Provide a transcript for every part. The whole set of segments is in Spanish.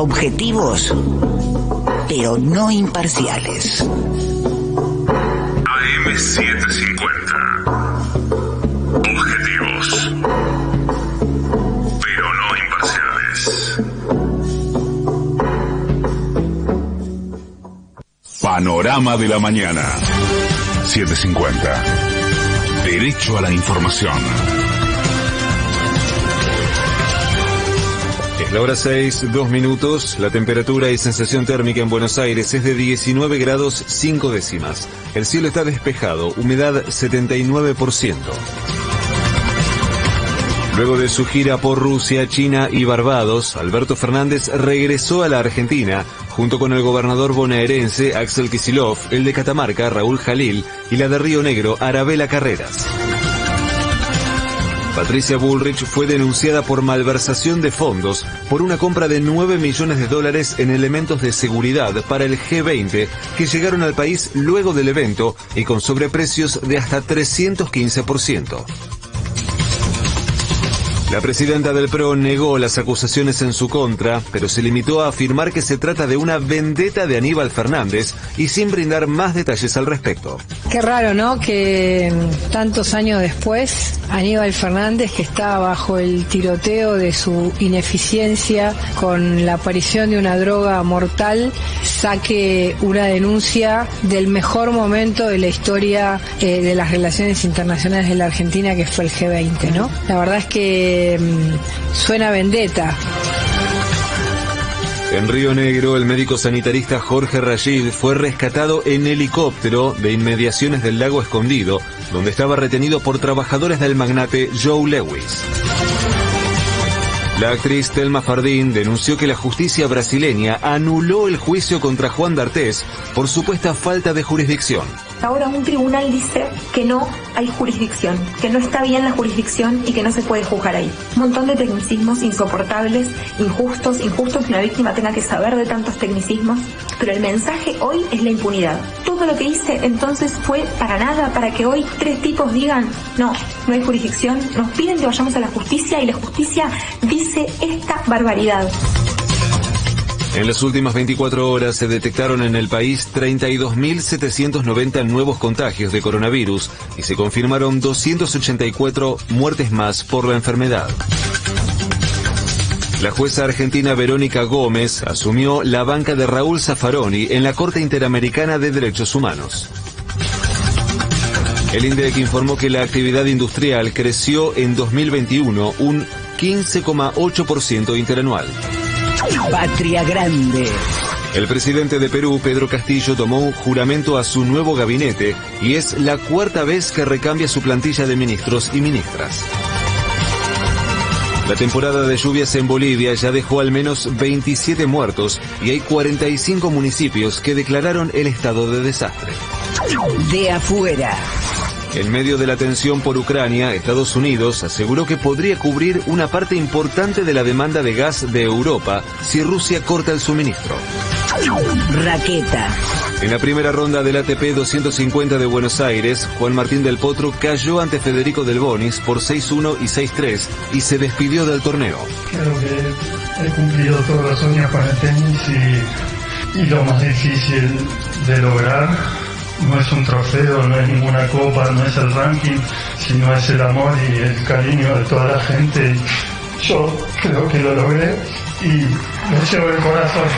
Objetivos, pero no imparciales. AM750. Objetivos, pero no imparciales. Panorama de la mañana. 750. Derecho a la información. La hora 6, 2 minutos. La temperatura y sensación térmica en Buenos Aires es de 19 grados 5 décimas. El cielo está despejado, humedad 79%. Luego de su gira por Rusia, China y Barbados, Alberto Fernández regresó a la Argentina junto con el gobernador bonaerense Axel Kisilov, el de Catamarca Raúl Jalil y la de Río Negro Arabela Carreras. Patricia Bullrich fue denunciada por malversación de fondos por una compra de 9 millones de dólares en elementos de seguridad para el G20 que llegaron al país luego del evento y con sobreprecios de hasta 315%. La presidenta del PRO negó las acusaciones en su contra, pero se limitó a afirmar que se trata de una vendetta de Aníbal Fernández y sin brindar más detalles al respecto. Qué raro, ¿no? Que mm, tantos años después, Aníbal Fernández, que está bajo el tiroteo de su ineficiencia con la aparición de una droga mortal, saque una denuncia del mejor momento de la historia eh, de las relaciones internacionales de la Argentina, que fue el G20, ¿no? La verdad es que mm, suena vendetta. En Río Negro, el médico sanitarista Jorge Rashid fue rescatado en helicóptero de inmediaciones del lago escondido, donde estaba retenido por trabajadores del magnate Joe Lewis. La actriz Telma Fardín denunció que la justicia brasileña anuló el juicio contra Juan D'Artés por supuesta falta de jurisdicción. Ahora un tribunal dice que no hay jurisdicción, que no está bien la jurisdicción y que no se puede juzgar ahí. Un montón de tecnicismos insoportables, injustos, injustos que una víctima tenga que saber de tantos tecnicismos, pero el mensaje hoy es la impunidad. Todo lo que hice entonces fue para nada, para que hoy tres tipos digan, no, no hay jurisdicción, nos piden que vayamos a la justicia y la justicia dice esta barbaridad. En las últimas 24 horas se detectaron en el país 32.790 nuevos contagios de coronavirus y se confirmaron 284 muertes más por la enfermedad. La jueza argentina Verónica Gómez asumió la banca de Raúl Zaffaroni en la Corte Interamericana de Derechos Humanos. El INDEC informó que la actividad industrial creció en 2021 un 15,8% interanual. Patria Grande. El presidente de Perú, Pedro Castillo, tomó un juramento a su nuevo gabinete y es la cuarta vez que recambia su plantilla de ministros y ministras. La temporada de lluvias en Bolivia ya dejó al menos 27 muertos y hay 45 municipios que declararon el estado de desastre. De afuera. En medio de la tensión por Ucrania, Estados Unidos aseguró que podría cubrir una parte importante de la demanda de gas de Europa si Rusia corta el suministro. Raqueta. En la primera ronda del ATP 250 de Buenos Aires, Juan Martín del Potro cayó ante Federico Del Bonis por 6-1 y 6-3 y se despidió del torneo. Creo que he cumplido todos los sueños con el tenis y, y lo más difícil de lograr no es un trofeo, no es ninguna copa, no es el ranking, sino es el amor y el cariño de toda la gente. Yo creo que lo logré y lo llevo el corazón.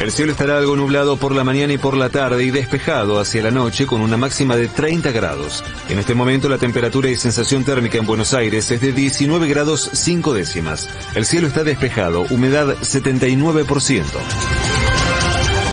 El cielo estará algo nublado por la mañana y por la tarde y despejado hacia la noche con una máxima de 30 grados. En este momento la temperatura y sensación térmica en Buenos Aires es de 19 grados 5 décimas. El cielo está despejado, humedad 79%.